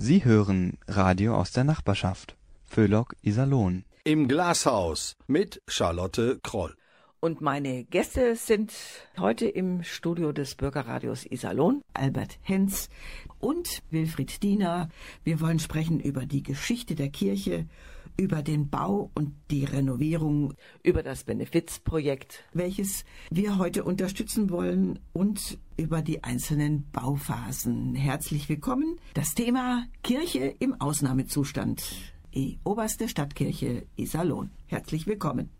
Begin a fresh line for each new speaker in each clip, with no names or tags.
Sie hören Radio aus der Nachbarschaft. Föhlock Iserlohn.
Im Glashaus mit Charlotte Kroll.
Und meine Gäste sind heute im Studio des Bürgerradios Iserlohn, Albert Henz und Wilfried Diener. Wir wollen sprechen über die Geschichte der Kirche, über den Bau und die Renovierung, über das Benefizprojekt, welches wir heute unterstützen wollen und über die einzelnen Bauphasen. Herzlich willkommen. Das Thema Kirche im Ausnahmezustand. Die oberste Stadtkirche Iserlohn. Herzlich willkommen.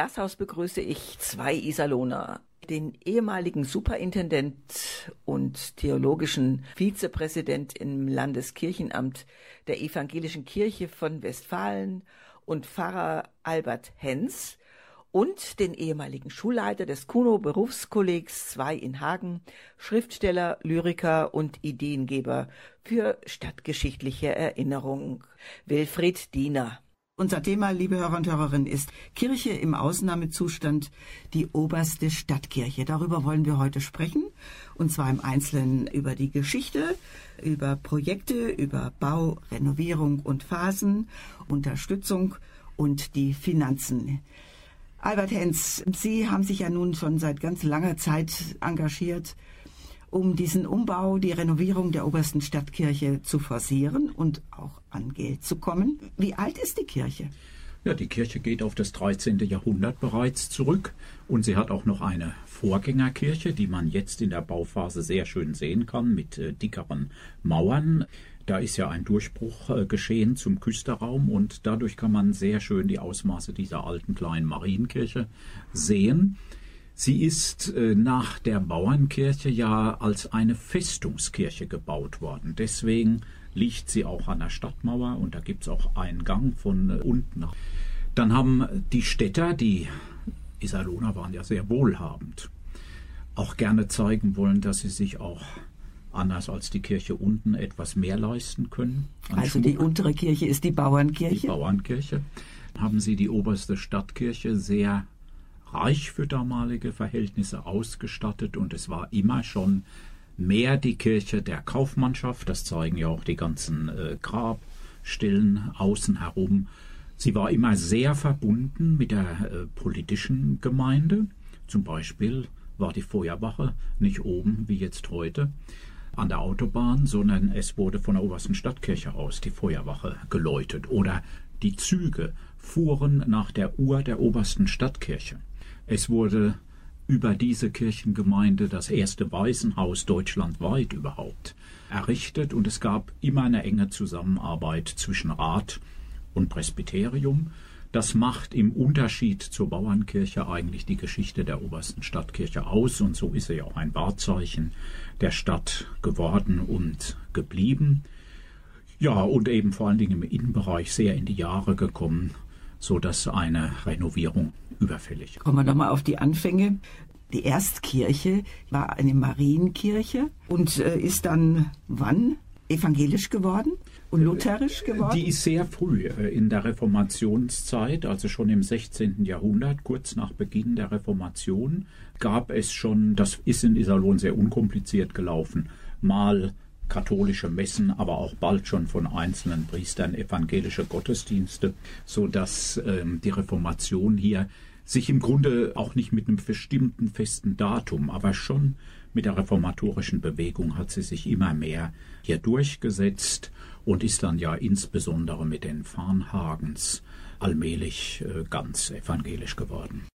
Glashaus begrüße ich zwei Iserlohner. Den ehemaligen Superintendent und theologischen Vizepräsident im Landeskirchenamt der Evangelischen Kirche von Westfalen und Pfarrer Albert Henz und den ehemaligen Schulleiter des Kuno Berufskollegs 2 in Hagen, Schriftsteller, Lyriker und Ideengeber für stadtgeschichtliche Erinnerung, Wilfried Diener. Unser Thema, liebe Hörer und Hörerinnen, ist Kirche im Ausnahmezustand, die oberste Stadtkirche. Darüber wollen wir heute sprechen. Und zwar im Einzelnen über die Geschichte, über Projekte, über Bau, Renovierung und Phasen, Unterstützung und die Finanzen. Albert Henz, Sie haben sich ja nun schon seit ganz langer Zeit engagiert um diesen Umbau, die Renovierung der obersten Stadtkirche zu forcieren und auch an Geld zu kommen. Wie alt ist die Kirche?
Ja, die Kirche geht auf das 13. Jahrhundert bereits zurück und sie hat auch noch eine Vorgängerkirche, die man jetzt in der Bauphase sehr schön sehen kann mit äh, dickeren Mauern. Da ist ja ein Durchbruch äh, geschehen zum Küsterraum und dadurch kann man sehr schön die Ausmaße dieser alten kleinen Marienkirche sehen. Sie ist äh, nach der Bauernkirche ja als eine Festungskirche gebaut worden. Deswegen liegt sie auch an der Stadtmauer und da gibt es auch einen Gang von äh, unten nach. Dann haben die Städter, die Iserlohner waren ja sehr wohlhabend, auch gerne zeigen wollen, dass sie sich auch anders als die Kirche unten etwas mehr leisten können.
Also Schmuck. die untere Kirche ist die Bauernkirche?
Die Bauernkirche. Haben sie die oberste Stadtkirche sehr reich für damalige Verhältnisse ausgestattet und es war immer schon mehr die Kirche der Kaufmannschaft, das zeigen ja auch die ganzen äh, Grabstellen außen herum. Sie war immer sehr verbunden mit der äh, politischen Gemeinde. Zum Beispiel war die Feuerwache nicht oben wie jetzt heute an der Autobahn, sondern es wurde von der obersten Stadtkirche aus die Feuerwache geläutet. Oder Die Züge fuhren nach der Uhr der obersten Stadtkirche. Es wurde über diese Kirchengemeinde das erste Waisenhaus deutschlandweit überhaupt errichtet und es gab immer eine enge Zusammenarbeit zwischen Rat und Presbyterium. Das macht im Unterschied zur Bauernkirche eigentlich die Geschichte der obersten Stadtkirche aus und so ist sie auch ein Wahrzeichen der Stadt geworden und geblieben. Ja, und eben vor allen Dingen im Innenbereich sehr in die Jahre gekommen, so dass eine Renovierung überfällig.
Kommen wir nochmal auf die Anfänge. Die Erstkirche war eine Marienkirche und äh, ist dann wann evangelisch geworden und lutherisch geworden?
Die ist sehr früh äh, in der Reformationszeit, also schon im 16. Jahrhundert, kurz nach Beginn der Reformation, gab es schon, das ist in Iserlohn sehr unkompliziert gelaufen, mal katholische Messen, aber auch bald schon von einzelnen Priestern evangelische Gottesdienste, so dass ähm, die Reformation hier sich im Grunde auch nicht mit einem bestimmten festen Datum, aber schon mit der reformatorischen Bewegung hat sie sich immer mehr hier durchgesetzt und ist dann ja insbesondere mit den Farnhagens allmählich äh, ganz evangelisch geworden.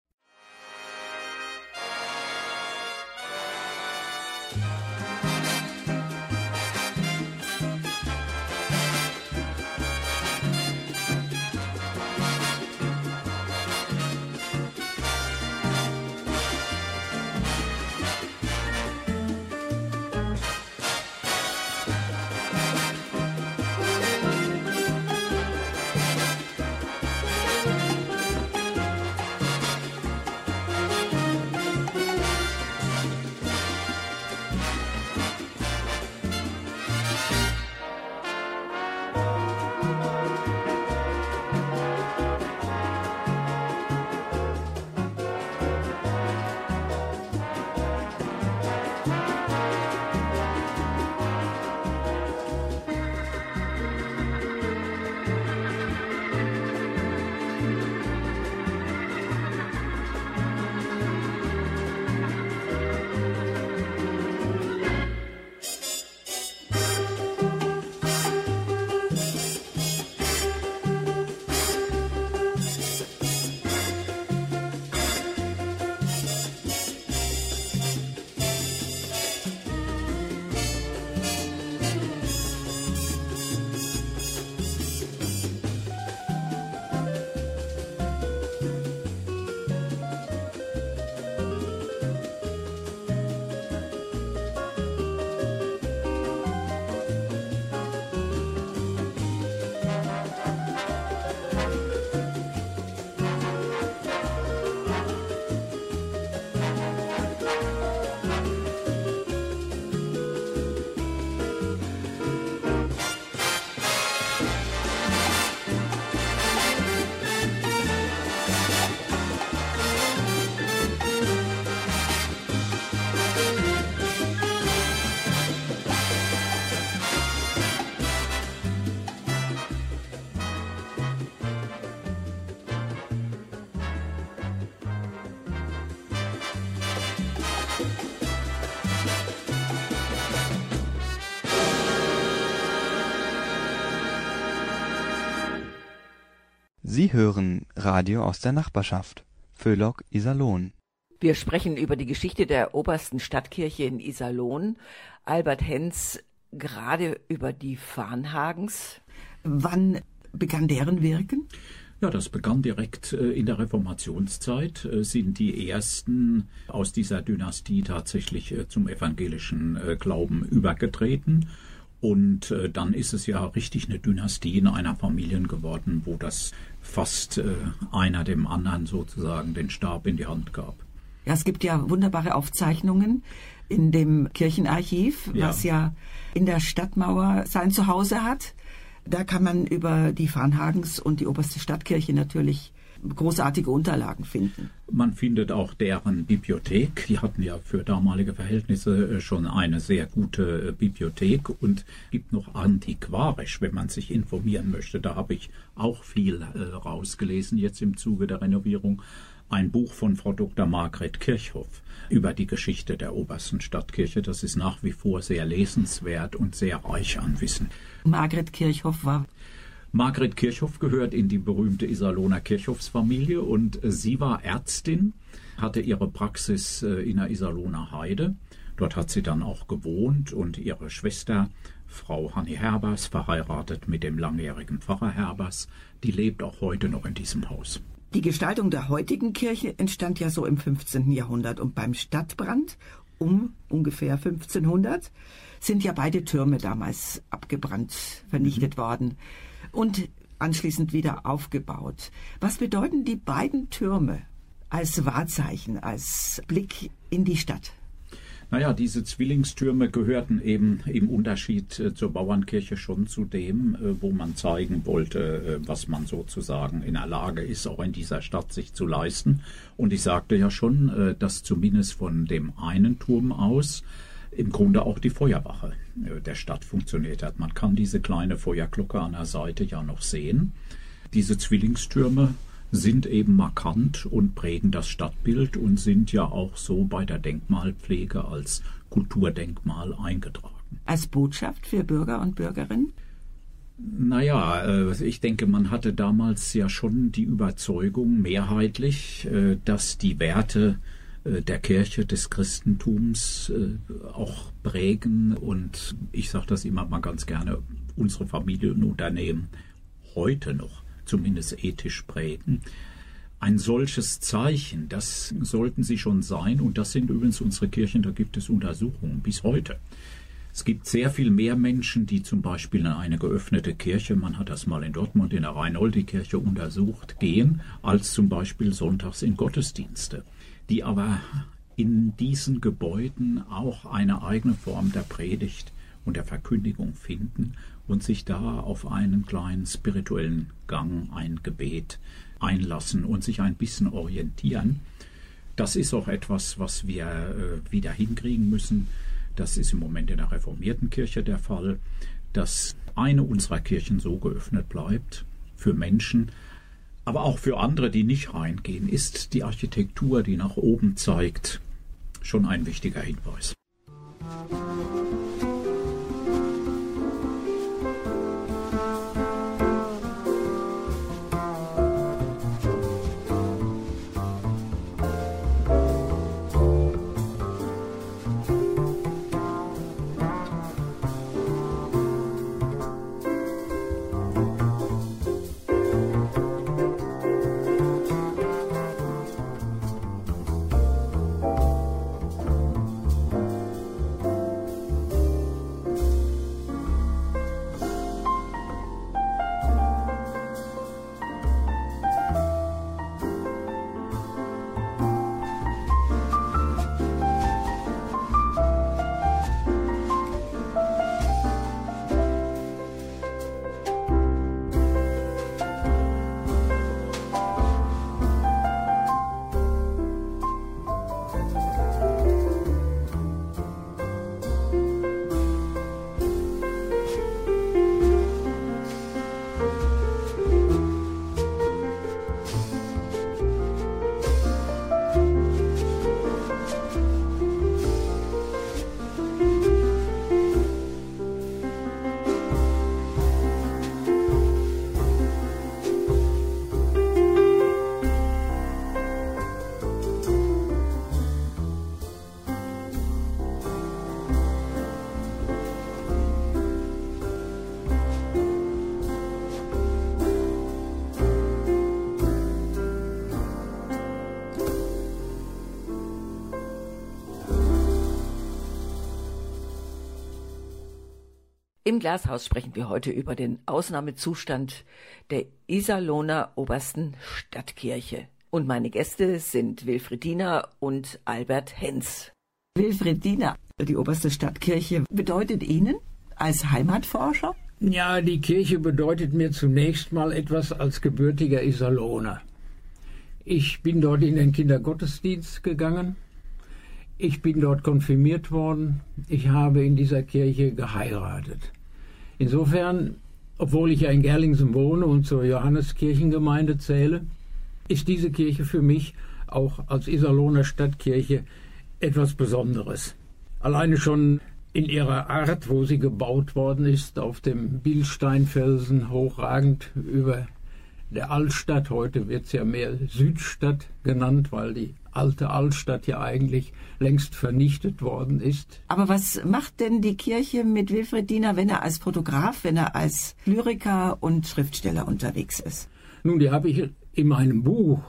Sie hören Radio aus der Nachbarschaft. Föhlock Iserlohn.
Wir sprechen über die Geschichte der obersten Stadtkirche in Iserlohn. Albert Henz gerade über die Farnhagens. Wann begann deren Wirken?
Ja, das begann direkt äh, in der Reformationszeit, äh, sind die ersten aus dieser Dynastie tatsächlich äh, zum evangelischen Glauben übergetreten. Und dann ist es ja richtig eine Dynastie in einer Familie geworden, wo das fast äh, einer dem anderen sozusagen den Stab in die Hand gab.
Ja, es gibt ja wunderbare Aufzeichnungen in dem Kirchenarchiv, ja. was ja in der Stadtmauer sein Zuhause hat. Da kann man über die Farnhagens und die oberste Stadtkirche natürlich großartige Unterlagen finden.
Man findet auch deren Bibliothek. Die hatten ja für damalige Verhältnisse äh, schon eine sehr gute äh, Bibliothek und gibt noch antiquarisch, wenn man sich informieren möchte. Da habe ich auch viel äh, rausgelesen jetzt im Zuge der Renovierung. Ein Buch von Frau Dr. Margret Kirchhoff über die Geschichte der obersten Stadtkirche. Das ist nach wie vor sehr lesenswert und sehr reich an Wissen.
Margret Kirchhoff war
Margret Kirchhoff gehört in die berühmte Iserlohner Kirchhoffsfamilie und sie war Ärztin, hatte ihre Praxis äh, in der Iserlohner Heide. Dort hat sie dann auch gewohnt und ihre Schwester, Frau Hanni Herbers, verheiratet mit dem langjährigen Pfarrer Herbers, die lebt auch heute noch in diesem Haus.
Die Gestaltung der heutigen Kirche entstand ja so im 15. Jahrhundert und beim Stadtbrand um ungefähr 1500 sind ja beide Türme damals abgebrannt, vernichtet mhm. worden und anschließend wieder aufgebaut. Was bedeuten die beiden Türme als Wahrzeichen, als Blick in die Stadt?
Naja, diese Zwillingstürme gehörten eben im Unterschied äh, zur Bauernkirche schon zu dem, äh, wo man zeigen wollte, äh, was man sozusagen in der Lage ist, auch in dieser Stadt sich zu leisten. Und ich sagte ja schon, dass zumindest von dem einen Turm aus im Grunde auch die Feuerwache der Stadt funktioniert hat. Man kann diese kleine Feuerglocke an der Seite ja noch sehen. Diese Zwillingstürme sind eben markant und prägen das Stadtbild und sind ja auch so bei der Denkmalpflege als Kulturdenkmal eingetragen.
Als Botschaft für Bürger und Bürgerinnen?
Naja, äh, ich denke, man hatte damals ja schon die Überzeugung mehrheitlich, äh, dass die Werte äh, der Kirche des Christentums auch prägen und ich sage das immer mal ganz gerne, unsere Familienunternehmen heute noch zumindest ethisch prägen. Ein solches Zeichen, das sollten sie schon sein, und das sind übrigens unsere Kirchen, da gibt es Untersuchungen bis heute. Es gibt sehr viel mehr Menschen, die zum Beispiel in eine geöffnete Kirche, man hat das mal in Dortmund in der Reinoldi-Kirche untersucht, gehen, als zum Beispiel sonntags in Gottesdienste, die aber in diesen Gebäuden auch eine eigene Form der Predigt und der Verkündigung finden und sich da auf einen kleinen spirituellen Gang, ein Gebet einlassen und sich ein bisschen orientieren. Das ist auch etwas, was wir äh, wieder hinkriegen müssen. Das ist im Moment in der reformierten Kirche der Fall, dass eine unserer Kirchen so geöffnet bleibt für Menschen, aber auch für andere, die nicht reingehen, ist die Architektur, die nach oben zeigt, schon ein wichtiger Hinweis.
Im Glashaus sprechen wir heute über den Ausnahmezustand der Iserlohner Obersten Stadtkirche. Und meine Gäste sind Wilfriedina und Albert Hens. Wilfriedina, die Oberste Stadtkirche bedeutet Ihnen als Heimatforscher?
Ja, die Kirche bedeutet mir zunächst mal etwas als gebürtiger Iserlohner. Ich bin dort in den Kindergottesdienst gegangen. Ich bin dort konfirmiert worden. Ich habe in dieser Kirche geheiratet. Insofern, obwohl ich ja in Gerlingsen wohne und zur Johanneskirchengemeinde zähle, ist diese Kirche für mich auch als Iserlohner Stadtkirche etwas Besonderes. Alleine schon in ihrer Art, wo sie gebaut worden ist, auf dem Bilsteinfelsen hochragend über der Altstadt. Heute wird es ja mehr Südstadt genannt, weil die alte Altstadt ja eigentlich längst vernichtet worden ist.
Aber was macht denn die Kirche mit Wilfried Diener, wenn er als Fotograf, wenn er als Lyriker und Schriftsteller unterwegs ist?
Nun, die habe ich in meinem Buch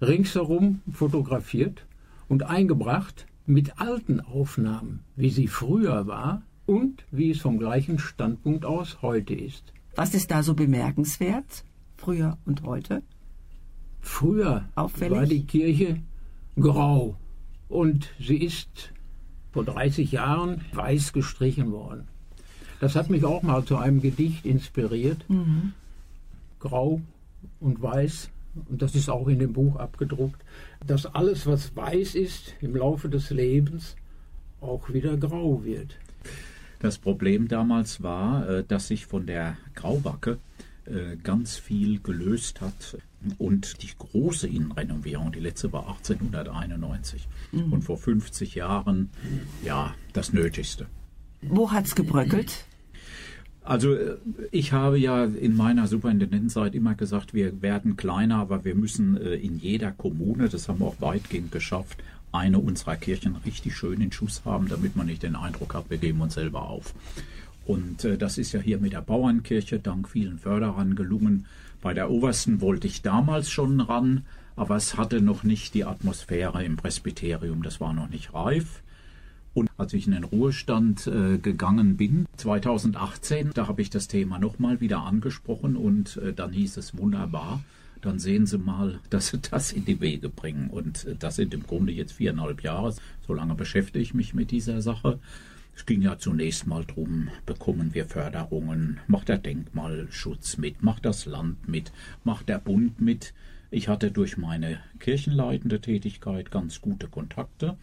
ringsherum fotografiert und eingebracht mit alten Aufnahmen, wie sie früher war und wie es vom gleichen Standpunkt aus heute ist.
Was ist da so bemerkenswert, früher und heute?
Früher Auffällig? war die Kirche grau und sie ist vor 30 Jahren weiß gestrichen worden. Das hat mich auch mal zu einem Gedicht inspiriert. Mhm. Grau und weiß, und das ist auch in dem Buch abgedruckt, dass alles, was weiß ist, im Laufe des Lebens auch wieder grau wird.
Das Problem damals war, äh, dass sich von der Grauwacke äh, ganz viel gelöst hat. Und die große Innenrenovierung, die letzte war 1891 mhm. und vor 50 Jahren, ja, das Nötigste.
Wo hat es gebröckelt?
Also äh, ich habe ja in meiner Superintendentenzeit immer gesagt, wir werden kleiner, aber wir müssen äh, in jeder Kommune, das haben wir auch weitgehend geschafft, eine unserer Kirchen richtig schön in Schuss haben, damit man nicht den Eindruck hat, wir geben uns selber auf. Und äh, das ist ja hier mit der Bauernkirche dank vielen Förderern gelungen. Bei der obersten wollte ich damals schon ran, aber es hatte noch nicht die Atmosphäre im Presbyterium, das war noch nicht reif. Und als ich in den Ruhestand äh, gegangen bin, 2018, da habe ich das Thema nochmal wieder angesprochen und äh, dann hieß es wunderbar, dann sehen Sie mal, dass Sie das in die Wege bringen. Und äh, das sind im Grunde jetzt viereinhalb Jahre. So lange beschäftige ich mich mit dieser Sache. Es ging ja zunächst mal darum, bekommen wir Förderungen, macht der Denkmalschutz mit, macht das Land mit, macht der Bund mit. Ich hatte durch meine kirchenleitende Tätigkeit ganz gute Kontakte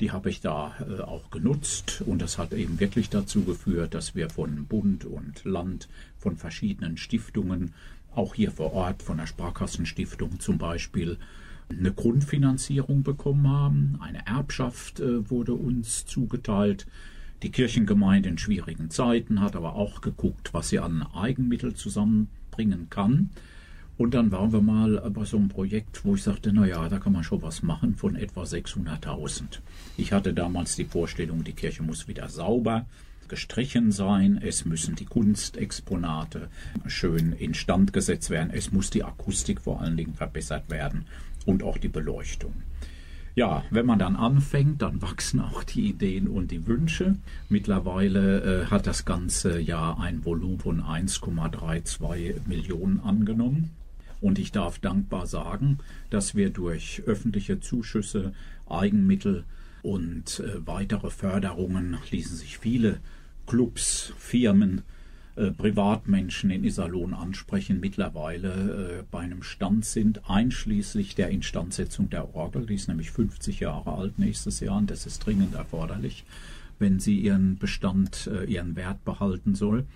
die habe ich da äh, auch genutzt und das hat eben wirklich dazu geführt, dass wir von Bund und Land, von verschiedenen Stiftungen, auch hier vor Ort von der Sparkassenstiftung zum Beispiel, eine Grundfinanzierung bekommen haben. Eine Erbschaft äh, wurde uns zugeteilt. Die Kirchengemeinde in schwierigen Zeiten hat aber auch geguckt, was sie an Eigenmittel zusammenbringen kann. Und dann waren wir mal bei so einem Projekt, wo ich sagte, naja, da kann man schon was machen von etwa 600.000. Ich hatte damals die Vorstellung, die Kirche muss wieder sauber gestrichen sein, es müssen die Kunstexponate schön instand gesetzt werden, es muss die Akustik vor allen Dingen verbessert werden und auch die Beleuchtung. Ja, wenn man dann anfängt, dann wachsen auch die Ideen und die Wünsche. Mittlerweile äh, hat das ganze Jahr ein Volumen von 1,32 Millionen angenommen. Und ich darf dankbar sagen, dass wir durch öffentliche Zuschüsse, Eigenmittel und äh, weitere Förderungen ließen sich viele Clubs, Firmen, äh, Privatmenschen in Iserlohn ansprechen, mittlerweile äh, bei einem Stand sind, einschließlich der Instandsetzung der Orgel. Die ist nämlich 50 Jahre alt nächstes Jahr und das ist dringend erforderlich, wenn sie ihren Bestand, äh, ihren Wert behalten soll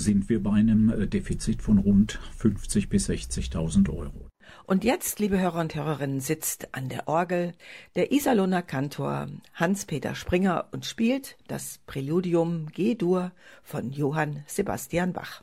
sind wir bei einem äh, Defizit von rund 50 bis 60.000 Euro.
Und jetzt, liebe Hörer und Hörerinnen, sitzt an der Orgel der Iserlohner Kantor Hans-Peter Springer und spielt das Präludium G-Dur von Johann Sebastian Bach.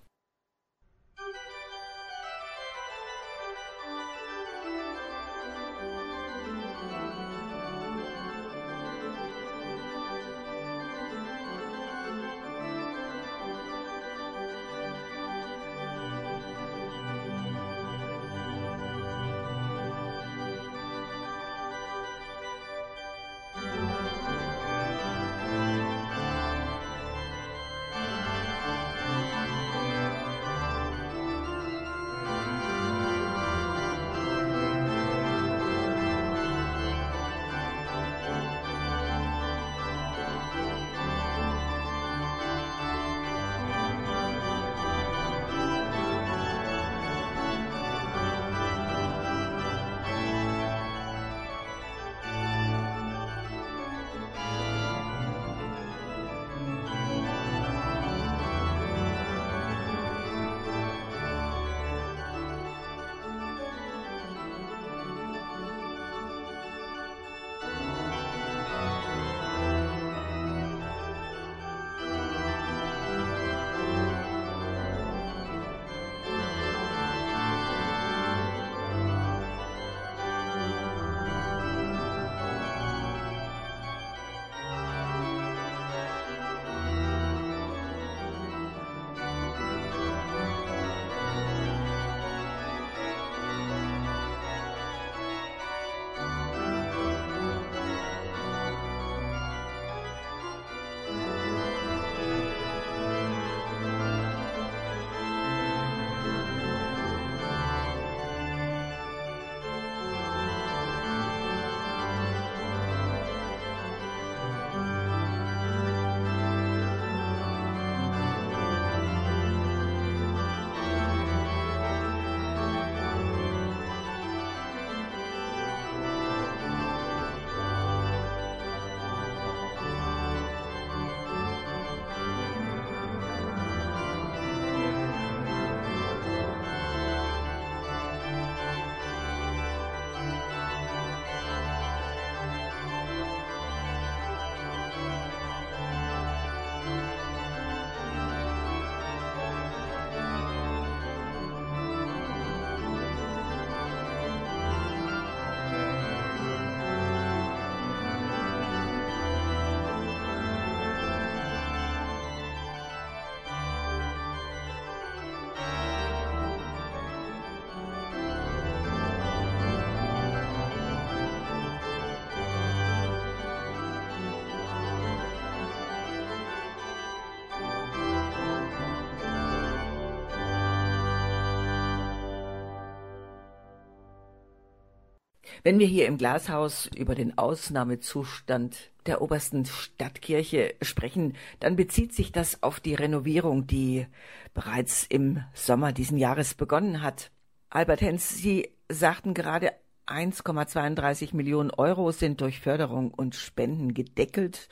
Wenn wir hier im Glashaus über den Ausnahmezustand der obersten Stadtkirche sprechen, dann bezieht sich das auf die Renovierung, die bereits im Sommer diesen Jahres begonnen hat. Albert Hens, Sie sagten gerade, 1,32 Millionen Euro sind durch Förderung und Spenden gedeckelt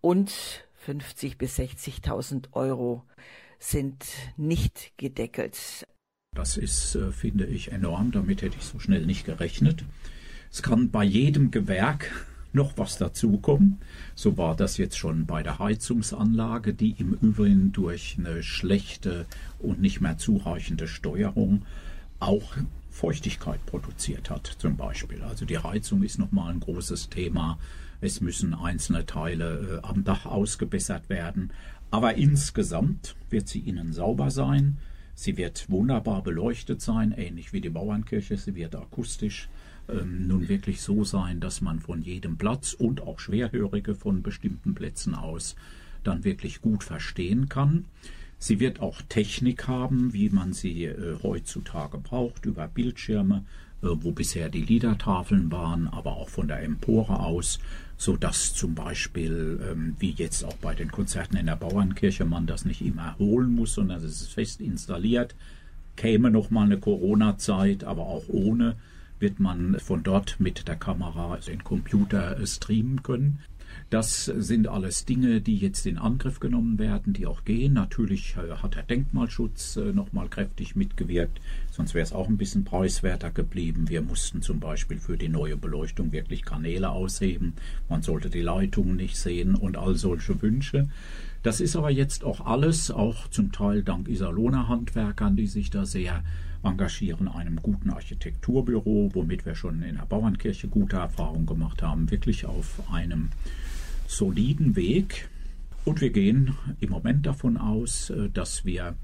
und 50 bis 60.000 Euro sind nicht gedeckelt.
Das ist, äh, finde ich, enorm. Damit hätte ich so schnell nicht gerechnet. Es kann bei jedem Gewerk noch was dazukommen. So war das jetzt schon bei der Heizungsanlage, die im Übrigen durch eine schlechte und nicht mehr zureichende Steuerung auch Feuchtigkeit produziert hat, zum Beispiel. Also die Heizung ist nochmal ein großes Thema. Es müssen einzelne Teile äh, am Dach ausgebessert werden. Aber insgesamt wird sie innen sauber sein. Sie wird wunderbar beleuchtet sein, ähnlich wie die Bauernkirche. Sie wird akustisch ähm, nun wirklich so sein, dass man von jedem Platz und auch Schwerhörige von bestimmten Plätzen aus dann wirklich gut verstehen kann. Sie wird auch Technik haben, wie man sie äh, heutzutage braucht, über Bildschirme, äh, wo bisher die Liedertafeln waren, aber auch von der Empore aus, so dass zum Beispiel, ähm, wie jetzt auch bei den Konzerten in der Bauernkirche, man das nicht immer holen muss, sondern es ist fest installiert. Käme noch mal eine Corona-Zeit, aber auch ohne wird man von dort mit der Kamera den Computer streamen können. Das sind alles Dinge, die jetzt in Angriff genommen werden, die auch gehen. Natürlich äh, hat der Denkmalschutz äh, nochmal kräftig mitgewirkt, sonst wäre es auch ein bisschen preiswerter geblieben. Wir mussten zum Beispiel für die neue Beleuchtung wirklich Kanäle ausheben. Man sollte die Leitungen nicht sehen und all solche Wünsche. Das ist aber jetzt auch alles, auch zum Teil dank Iserlohner Handwerkern, die sich da sehr engagieren, einem guten Architekturbüro, womit wir schon in der Bauernkirche gute Erfahrungen gemacht haben, wirklich auf einem soliden Weg. Und wir gehen im Moment davon aus, äh, dass wir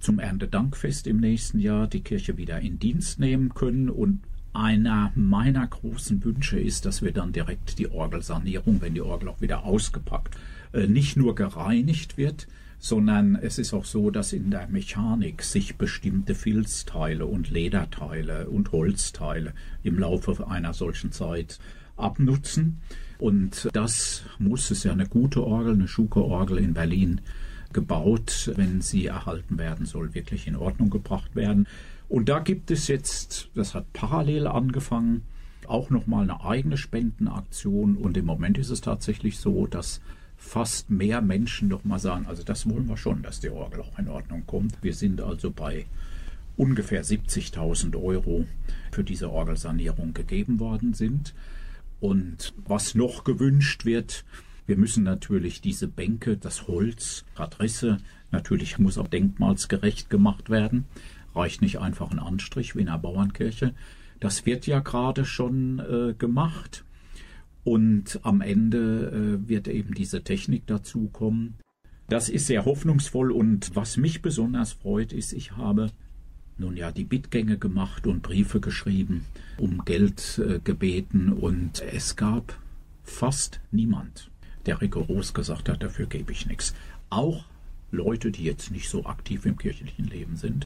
zum Erntedankfest im nächsten Jahr die Kirche wieder in Dienst nehmen können. Und einer meiner großen Wünsche ist, dass wir dann direkt die Orgelsanierung, wenn die Orgel auch wieder ausgepackt, äh, nicht nur gereinigt wird, sondern es ist auch so, dass in der Mechanik sich bestimmte Filzteile und Lederteile und Holzteile im Laufe einer solchen Zeit abnutzen. Und das muss, es ja eine gute Orgel, eine Schuke-Orgel in Berlin gebaut, wenn sie erhalten werden soll, wirklich in Ordnung gebracht werden. Und da gibt es jetzt, das hat parallel angefangen, auch nochmal eine eigene Spendenaktion. Und im Moment ist es tatsächlich so, dass fast mehr Menschen nochmal sagen, also das wollen wir schon, dass die Orgel auch in Ordnung kommt. Wir sind also bei ungefähr 70.000 Euro für diese Orgelsanierung gegeben worden sind. Und was noch gewünscht wird, wir müssen natürlich diese Bänke, das Holz, Adresse, natürlich muss auch denkmalsgerecht gemacht werden. Reicht nicht einfach ein Anstrich wie in einer Bauernkirche. Das wird ja gerade schon äh, gemacht. Und am Ende äh, wird eben diese Technik dazukommen. Das ist sehr hoffnungsvoll und was mich besonders freut, ist, ich habe nun ja die Bittgänge gemacht und Briefe geschrieben, um Geld äh, gebeten und es gab fast niemand, der rigoros gesagt hat, dafür gebe ich nichts. Auch Leute, die jetzt nicht so aktiv im kirchlichen Leben sind.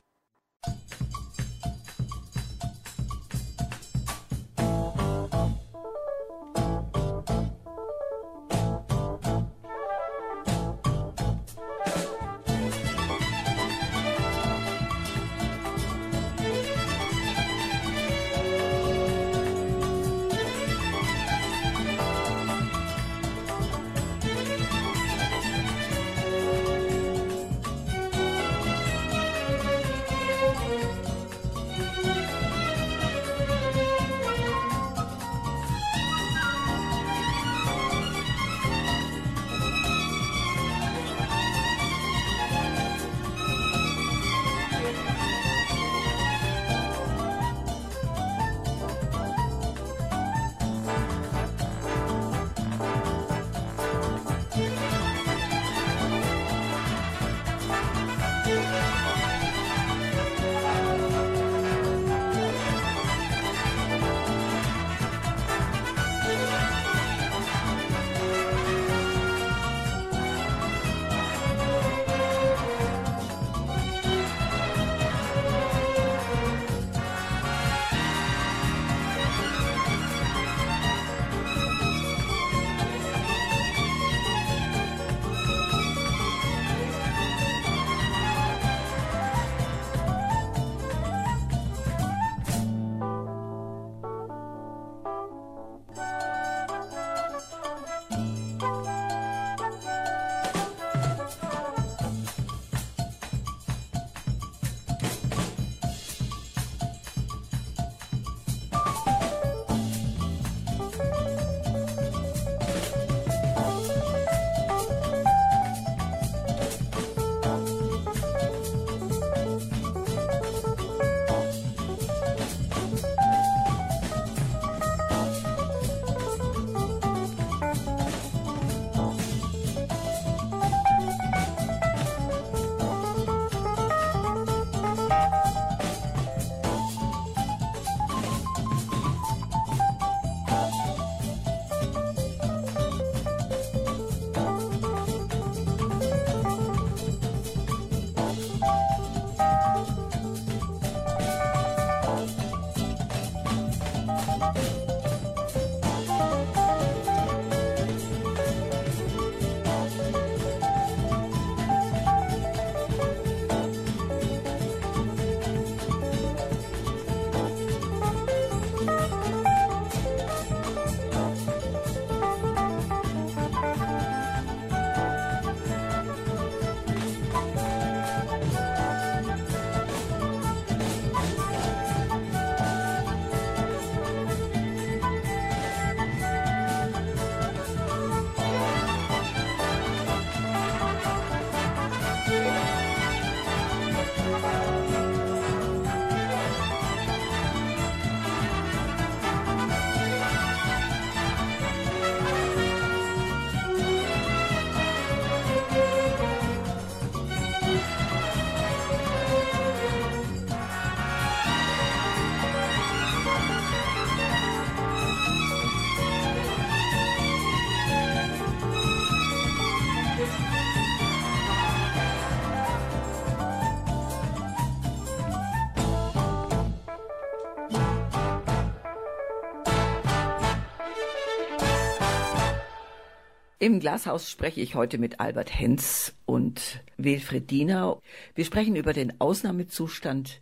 Im Glashaus spreche ich heute mit Albert Henz und Wilfried Diener. Wir sprechen über den Ausnahmezustand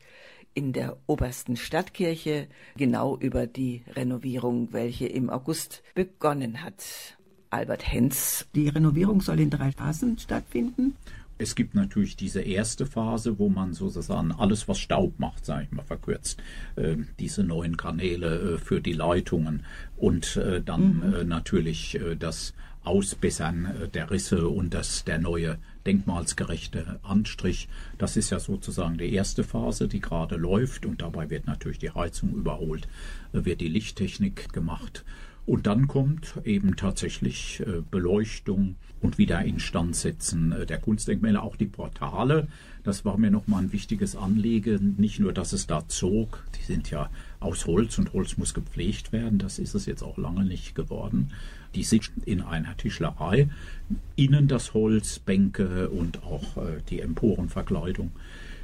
in der obersten Stadtkirche, genau über die Renovierung, welche im August begonnen hat. Albert Henz. Die Renovierung soll in drei Phasen stattfinden.
Es gibt natürlich diese erste Phase, wo man sozusagen alles, was Staub macht, sage ich mal verkürzt, äh, diese neuen Kanäle äh, für die Leitungen und äh, dann mhm. Äh, natürlich das Ausbessern äh, der Risse und das der neue denkmalsgerechte Anstrich. Das ist ja sozusagen die erste Phase, die gerade läuft und dabei wird natürlich die Heizung überholt, wird die Lichttechnik gemacht und dann kommt eben tatsächlich äh, Beleuchtung und Wiederinstandsetzen äh, der Kunstdenkmäler, auch die Portale. Das war mir nochmal ein wichtiges Anliegen. Nicht nur, dass es da zog, die sind ja aus Holz und Holz muss gepflegt werden. Das ist es jetzt auch lange nicht geworden. Die sind in einer Tischlerei. Innen das Holz, Bänke und auch äh, die Emporenverkleidung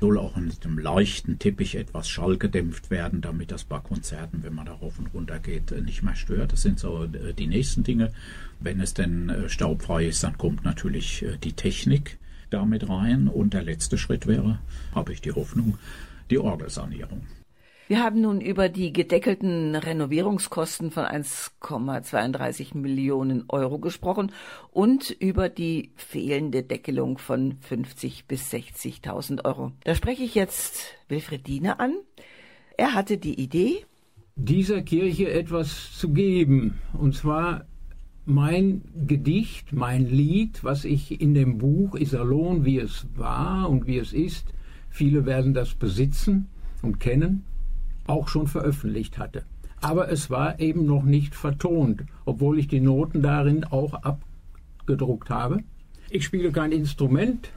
soll auch mit einem leichten Teppich etwas schallgedämpft werden, damit das bei Konzerten, wenn man da rauf und runter geht, äh, nicht mehr stört. Das sind so äh, die nächsten Dinge. Wenn es denn äh, staubfrei ist, dann kommt natürlich die Technik damit rein. Und der letzte Schritt wäre, habe ich die Hoffnung, die Orgelsanierung.
Wir haben nun über die gedeckelten Renovierungskosten von 1,32 Millionen Euro gesprochen und über die fehlende Deckelung von 50 bis 60.000 Euro. Da spreche ich jetzt Wilfried Diener an. Er hatte die Idee,
dieser Kirche etwas zu geben. Und zwar mein Gedicht, mein Lied, was ich in dem Buch Iserlohn, wie es war und wie es ist, viele werden das besitzen und kennen, auch schon veröffentlicht hatte. Aber es war eben noch nicht vertont, obwohl ich die Noten darin auch abgedruckt habe. Ich spiele kein Instrument,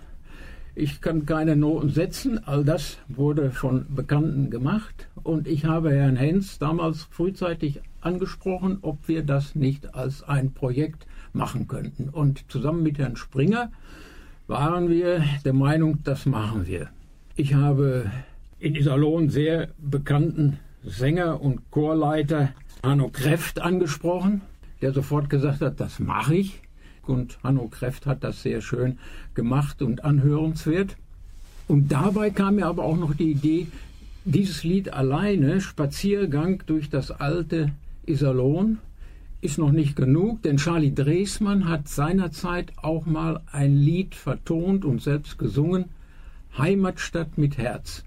ich kann keine Noten setzen, all das wurde von Bekannten gemacht und ich habe Herrn Hens damals frühzeitig angesprochen, ob wir das nicht als ein Projekt machen könnten. Und zusammen mit Herrn Springer waren wir der Meinung, das machen wir. Ich habe in Iserlohn sehr bekannten Sänger und Chorleiter Hanno Kreft angesprochen, der sofort gesagt hat, das mache ich. Und Hanno Kreft hat das sehr schön gemacht und anhörenswert. Und dabei kam mir aber auch noch die Idee, dieses Lied alleine, Spaziergang durch das alte Iserlohn, ist noch nicht genug, denn Charlie Dresmann hat seinerzeit auch mal ein Lied vertont und selbst gesungen, Heimatstadt mit Herz.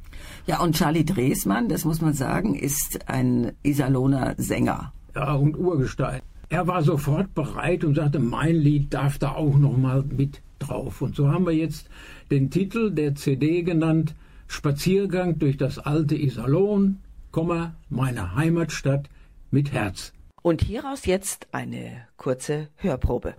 Ja, und Charlie Dresmann, das muss man sagen, ist ein Iserlohner Sänger.
Ja, und Urgestein. Er war sofort bereit und sagte, mein Lied darf da auch noch mal mit drauf. Und so haben wir jetzt den Titel der CD genannt, Spaziergang durch das alte Iserlohn, meine Heimatstadt mit Herz.
Und hieraus jetzt eine kurze Hörprobe.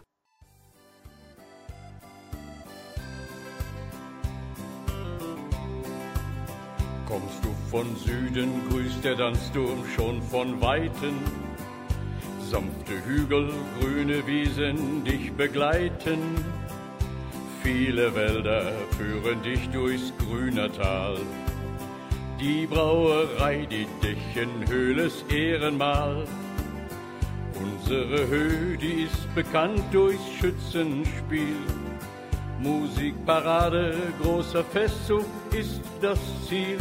Kommst du von Süden, grüßt der Dannsturm schon von Weiten. Sanfte Hügel, grüne Wiesen dich begleiten. Viele Wälder führen dich durchs grüne Tal. Die Brauerei, die Dächenhöhles Ehrenmal. Unsere Höhe, die ist bekannt durchs Schützenspiel. Musikparade, großer Festzug ist das Ziel.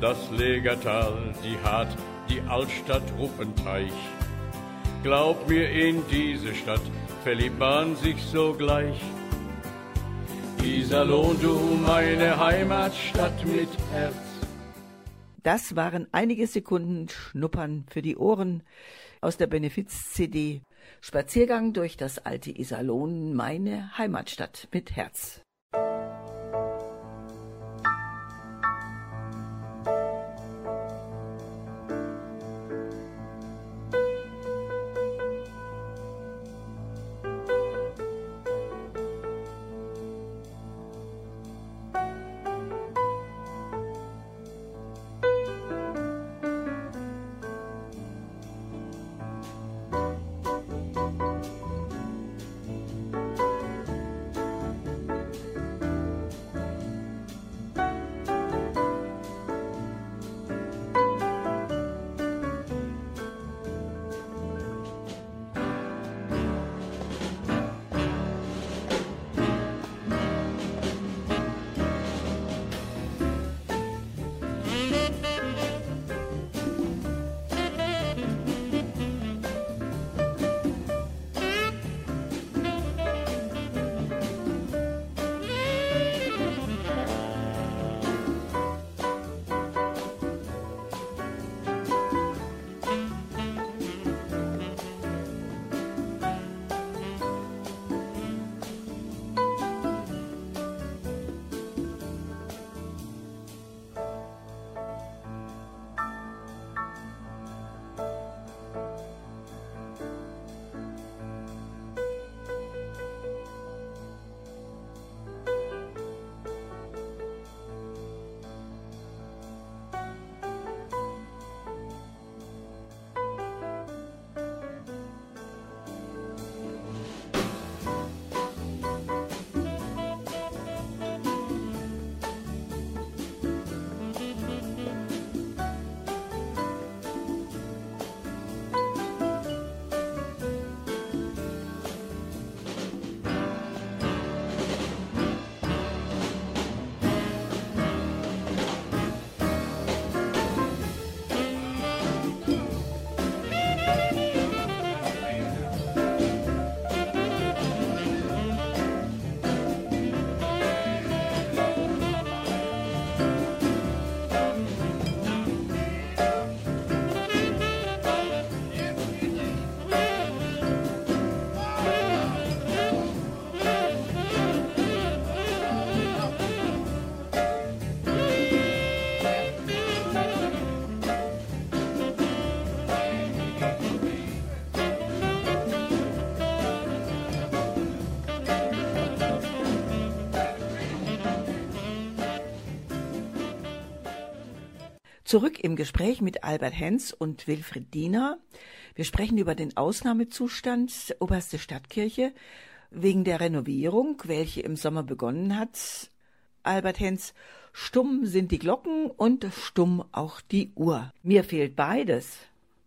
Das Legertal, die Hart, die Altstadt Ruppenteich. Glaub mir, in diese Stadt verliebt man sich sogleich. Iserlohn, du meine Heimatstadt mit Herz.
Das waren einige Sekunden Schnuppern für die Ohren aus der Benefiz-CD Spaziergang durch das alte Iserlohn, meine Heimatstadt mit Herz. Zurück im Gespräch mit Albert Henz und Wilfried Diener. Wir sprechen über den Ausnahmezustand Oberste Stadtkirche wegen der Renovierung, welche im Sommer begonnen hat. Albert Henz, stumm sind die Glocken und stumm auch die Uhr. Mir fehlt beides.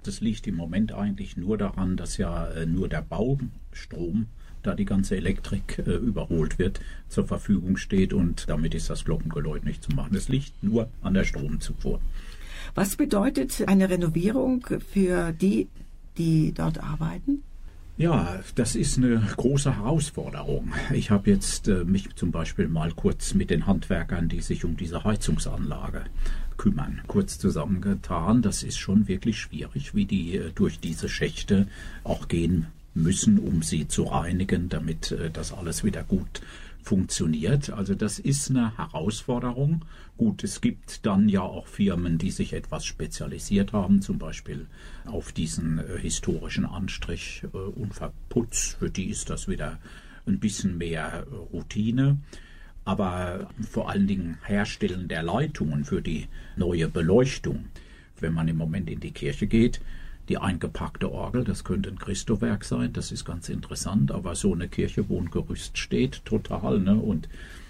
Das liegt im Moment eigentlich nur daran, dass ja äh, nur der Baustrom da die ganze Elektrik äh, überholt wird, zur Verfügung steht und damit ist das Glockengeläut nicht zu machen. Es liegt nur an der Stromzufuhr.
Was bedeutet eine Renovierung für die, die dort arbeiten?
Ja, das ist eine große Herausforderung. Ich habe jetzt äh, mich zum Beispiel mal kurz mit den Handwerkern, die sich um diese Heizungsanlage kümmern, kurz zusammengetan. Das ist schon wirklich schwierig, wie die äh, durch diese Schächte auch gehen müssen, um sie zu reinigen, damit äh, das alles wieder gut funktioniert. Also das ist eine Herausforderung. Gut, es gibt dann ja auch Firmen, die sich etwas spezialisiert haben, zum Beispiel auf diesen äh, historischen Anstrich äh, und Verputz. Für die ist das wieder ein bisschen mehr äh, Routine. Aber vor allen Dingen Herstellen der Leitungen für die neue Beleuchtung. Wenn man im Moment in die Kirche geht, die eingepackte Orgel, das könnte ein Christowerk sein, das ist ganz interessant, aber so eine Kirche, wo ein Gerüst steht, total, ne? Und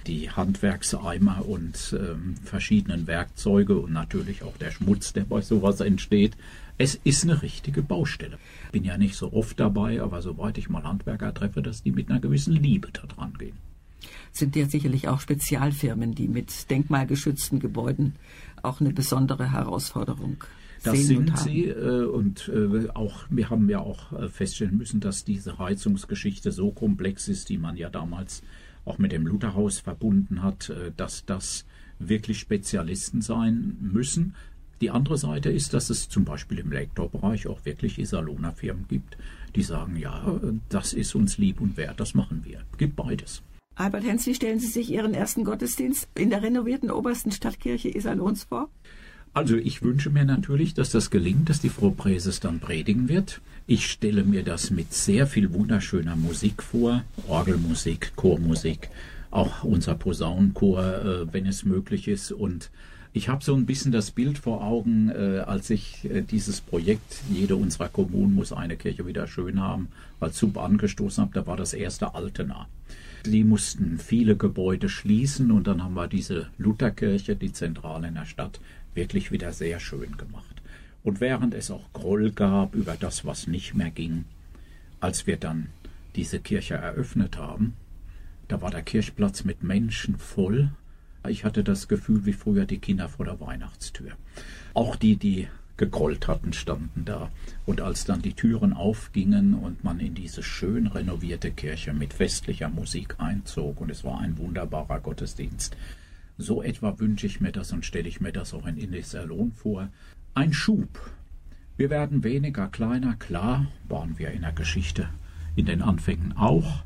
die Handwerkseimer und ähm, verschiedenen Werkzeuge und natürlich auch der Schmutz, der bei sowas entsteht. Es ist eine richtige Baustelle. Bin ja nicht so oft dabei, aber soweit ich mal Handwerker treffe, dass die mit einer gewissen Liebe da dran gehen.
Sind ja sicherlich auch Spezialfirmen, die mit denkmalgeschützten Gebäuden auch eine besondere Herausforderung
das sind sie äh, und äh, auch wir haben ja auch äh, feststellen müssen, dass diese Heizungsgeschichte so komplex ist, die man ja damals auch mit dem Lutherhaus verbunden hat, äh, dass das wirklich Spezialisten sein müssen. Die andere Seite ist, dass es zum Beispiel im Lektorbereich auch wirklich Iserlohner Firmen gibt, die sagen, ja, das ist uns lieb und wert, das machen wir. Gibt beides.
Albert Hens, wie stellen Sie sich Ihren ersten Gottesdienst in der renovierten obersten Stadtkirche Iserlohns vor?
Also ich wünsche mir natürlich, dass das gelingt, dass die Frau Präses dann predigen wird. Ich stelle mir das mit sehr viel wunderschöner Musik vor, Orgelmusik, Chormusik, auch unser Posaunenchor, äh, wenn es möglich ist. Und ich habe so ein bisschen das Bild vor Augen, äh, als ich äh, dieses Projekt, jede unserer Kommunen muss eine Kirche wieder schön haben, als Sub angestoßen habe, da war das erste Altena. Die mussten viele Gebäude schließen und dann haben wir diese Lutherkirche, die Zentrale in der Stadt, wirklich wieder sehr schön gemacht. Und während es auch Groll gab über das, was nicht mehr ging, als wir dann diese Kirche eröffnet haben, da war der Kirchplatz mit Menschen voll. Ich hatte das Gefühl wie früher die Kinder vor der Weihnachtstür. Auch die, die gegrollt hatten, standen da. Und als dann die Türen aufgingen und man in diese schön renovierte Kirche mit festlicher Musik einzog, und es war ein wunderbarer Gottesdienst, so etwa wünsche ich mir das und stelle ich mir das auch in Indisalon vor. Ein Schub. Wir werden weniger, kleiner, klar, waren wir in der Geschichte in den Anfängen auch,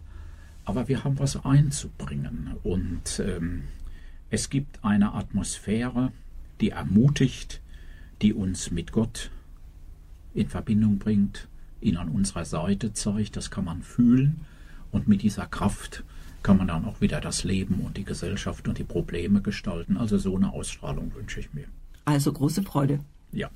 aber wir haben was einzubringen. Und ähm, es gibt eine Atmosphäre, die ermutigt, die uns mit Gott in Verbindung bringt, ihn an unserer Seite zeigt, das kann man fühlen. Und mit dieser Kraft kann man dann auch wieder das Leben und die Gesellschaft und die Probleme gestalten. Also so eine Ausstrahlung wünsche ich mir.
Also große Freude.
Ja.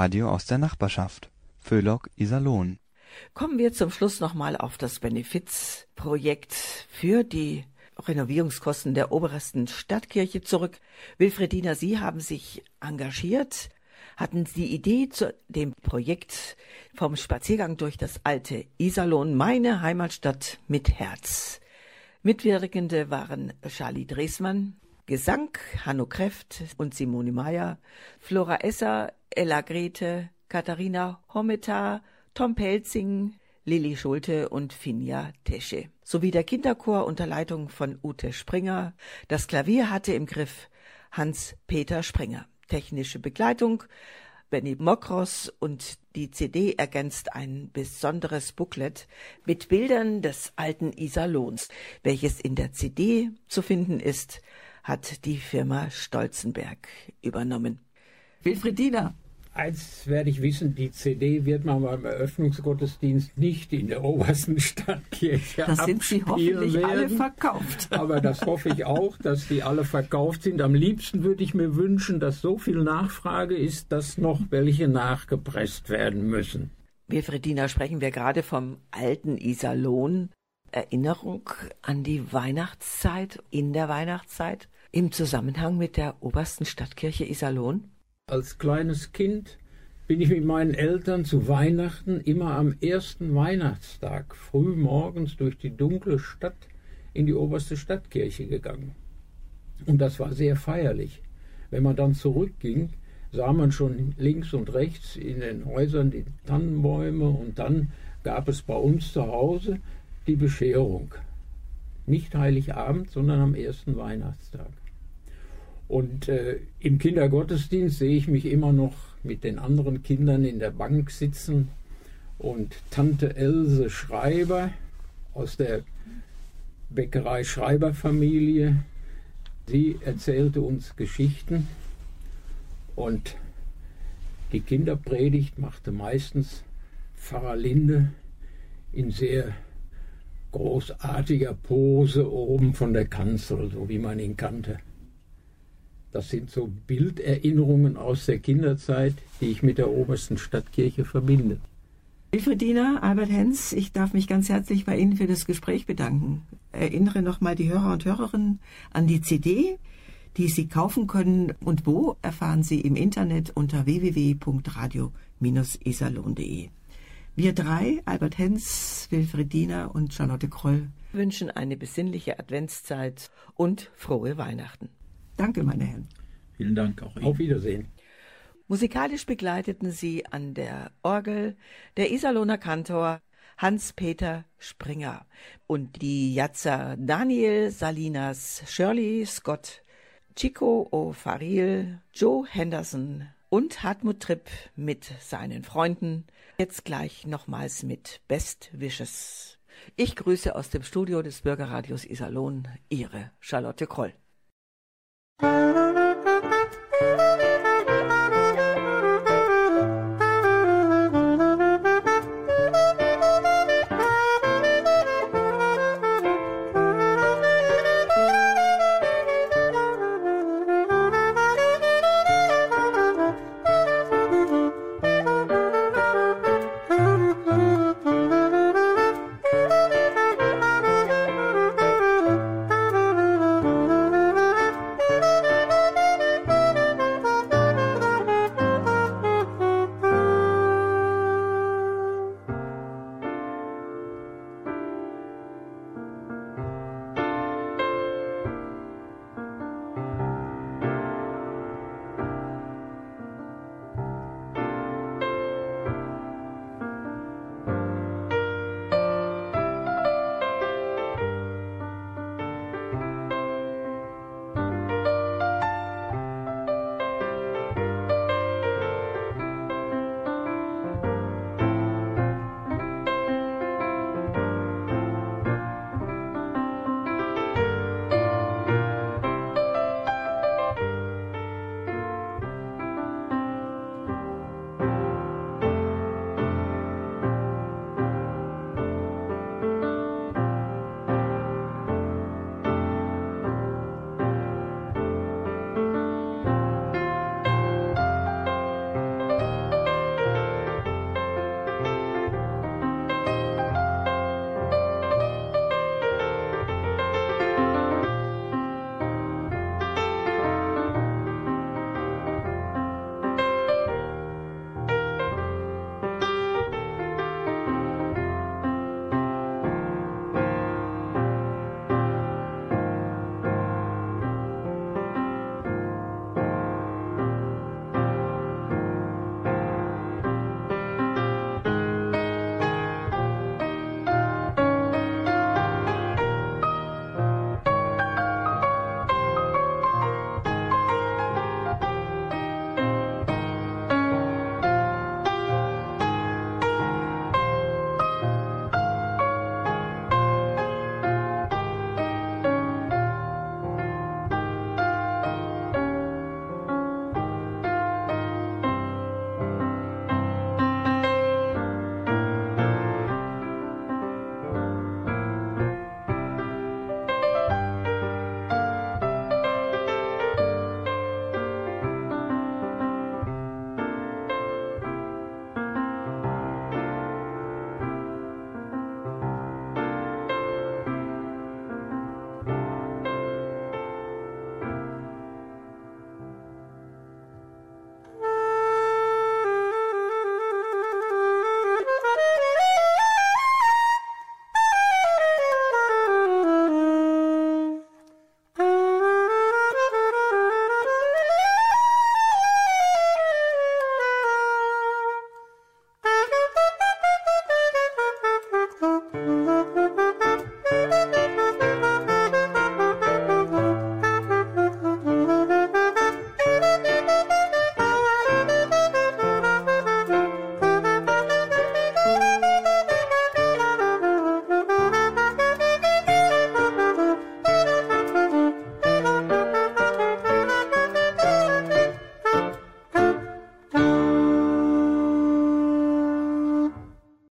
Radio aus der Nachbarschaft. Föhlock Iserlohn.
Kommen wir zum Schluss nochmal auf das Benefizprojekt für die Renovierungskosten der obersten Stadtkirche zurück. Wilfredina, Sie haben sich engagiert, hatten die Idee zu dem Projekt vom Spaziergang durch das alte Iserlohn, meine Heimatstadt mit Herz. Mitwirkende waren Charlie Dresmann, Gesang Hanno Kreft und Simone Meyer, Flora Esser, Ella Grete, Katharina Hometar, Tom Pelzing, Lilly Schulte und Finja Tesche. Sowie der Kinderchor unter Leitung von Ute Springer. Das Klavier hatte im Griff Hans-Peter Springer. Technische Begleitung Benny Mokros und die CD ergänzt ein besonderes Booklet mit Bildern des alten Iserlohns, welches in der CD zu finden ist, hat die Firma Stolzenberg übernommen. Wilfriedina,
Eins werde ich wissen, die CD wird man beim Eröffnungsgottesdienst nicht in der obersten Stadtkirche
Da sind sie hoffentlich
werden.
alle verkauft.
Aber das hoffe ich auch, dass die alle verkauft sind. Am liebsten würde ich mir wünschen, dass so viel Nachfrage ist, dass noch welche nachgepresst werden müssen.
Wilfriedina, sprechen wir gerade vom alten Iserlohn. Erinnerung an die Weihnachtszeit, in der Weihnachtszeit, im Zusammenhang mit der obersten Stadtkirche Iserlohn?
Als kleines Kind bin ich mit meinen Eltern zu Weihnachten immer am ersten Weihnachtstag früh morgens durch die dunkle Stadt in die oberste Stadtkirche gegangen. Und das war sehr feierlich. Wenn man dann zurückging, sah man schon links und rechts in den Häusern die Tannenbäume und dann gab es bei uns zu Hause die Bescherung. Nicht Heiligabend, sondern am ersten Weihnachtstag. Und äh, im Kindergottesdienst sehe ich mich immer noch mit den anderen Kindern in der Bank sitzen und Tante Else Schreiber aus der Bäckerei Schreiberfamilie, sie erzählte uns Geschichten und die Kinderpredigt machte meistens Pfarrer Linde in sehr großartiger Pose oben von der Kanzel, so wie man ihn kannte. Das sind so Bilderinnerungen aus der Kinderzeit, die ich mit der obersten Stadtkirche verbinde.
Wilfriedina, Albert Hens, ich darf mich ganz herzlich bei Ihnen für das Gespräch bedanken. Erinnere nochmal die Hörer und Hörerinnen an die CD, die Sie kaufen können und wo erfahren Sie im Internet unter www.radio-isalon.de. Wir drei, Albert Hens, Wilfriedina und Charlotte Kroll, wünschen eine besinnliche Adventszeit und frohe Weihnachten. Danke, meine Herren.
Vielen Dank auch Ihnen.
Auf Wiedersehen.
Musikalisch begleiteten sie an der Orgel der Iserlohner Kantor Hans-Peter Springer und die Jatzer Daniel Salinas, Shirley Scott, Chico O'Farrill, Joe Henderson und Hartmut Tripp mit seinen Freunden. Jetzt gleich nochmals mit Best Wishes. Ich grüße aus dem Studio des Bürgerradios Iserlohn Ihre Charlotte Kroll. 了。